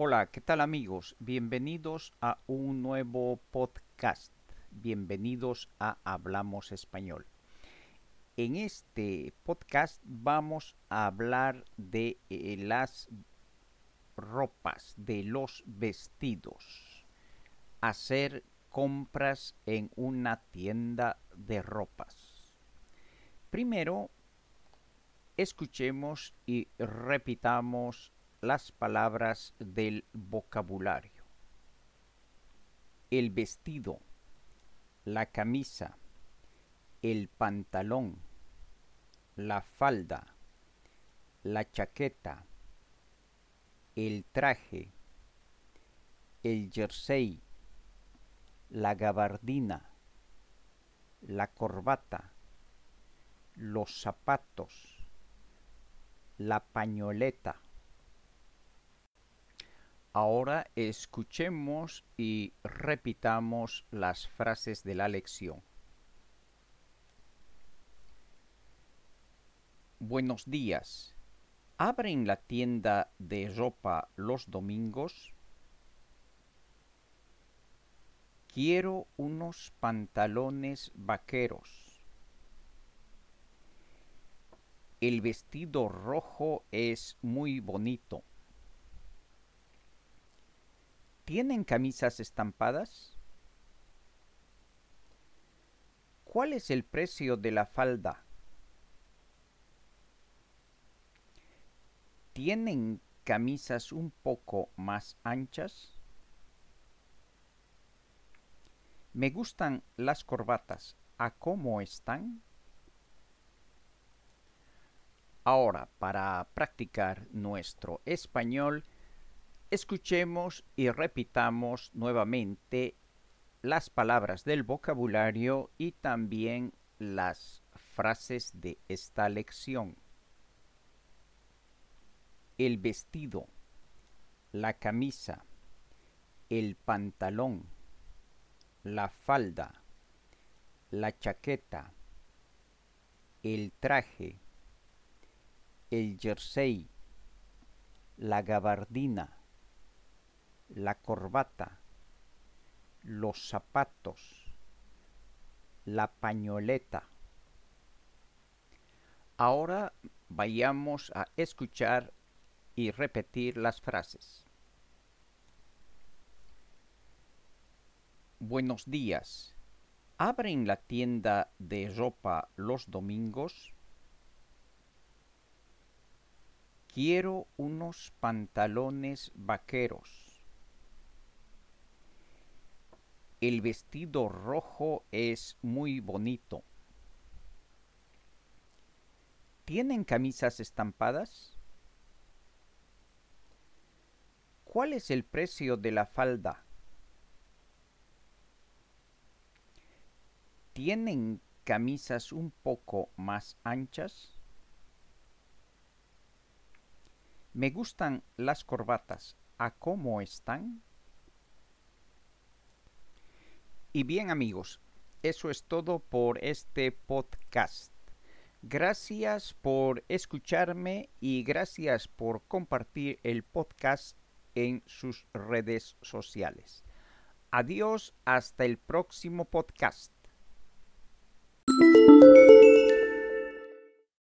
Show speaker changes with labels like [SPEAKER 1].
[SPEAKER 1] Hola, ¿qué tal amigos? Bienvenidos a un nuevo podcast. Bienvenidos a Hablamos Español. En este podcast vamos a hablar de eh, las ropas, de los vestidos. Hacer compras en una tienda de ropas. Primero, escuchemos y repitamos las palabras del vocabulario. El vestido, la camisa, el pantalón, la falda, la chaqueta, el traje, el jersey, la gabardina, la corbata, los zapatos, la pañoleta. Ahora escuchemos y repitamos las frases de la lección. Buenos días. ¿Abren la tienda de ropa los domingos? Quiero unos pantalones vaqueros. El vestido rojo es muy bonito. ¿Tienen camisas estampadas? ¿Cuál es el precio de la falda? ¿Tienen camisas un poco más anchas? Me gustan las corbatas. ¿A cómo están? Ahora, para practicar nuestro español, Escuchemos y repitamos nuevamente las palabras del vocabulario y también las frases de esta lección. El vestido, la camisa, el pantalón, la falda, la chaqueta, el traje, el jersey, la gabardina, la corbata, los zapatos, la pañoleta. Ahora vayamos a escuchar y repetir las frases. Buenos días. ¿Abren la tienda de ropa los domingos? Quiero unos pantalones vaqueros. El vestido rojo es muy bonito. ¿Tienen camisas estampadas? ¿Cuál es el precio de la falda? ¿Tienen camisas un poco más anchas? Me gustan las corbatas. ¿A cómo están? Y bien amigos, eso es todo por este podcast. Gracias por escucharme y gracias por compartir el podcast en sus redes sociales. Adiós, hasta el próximo podcast.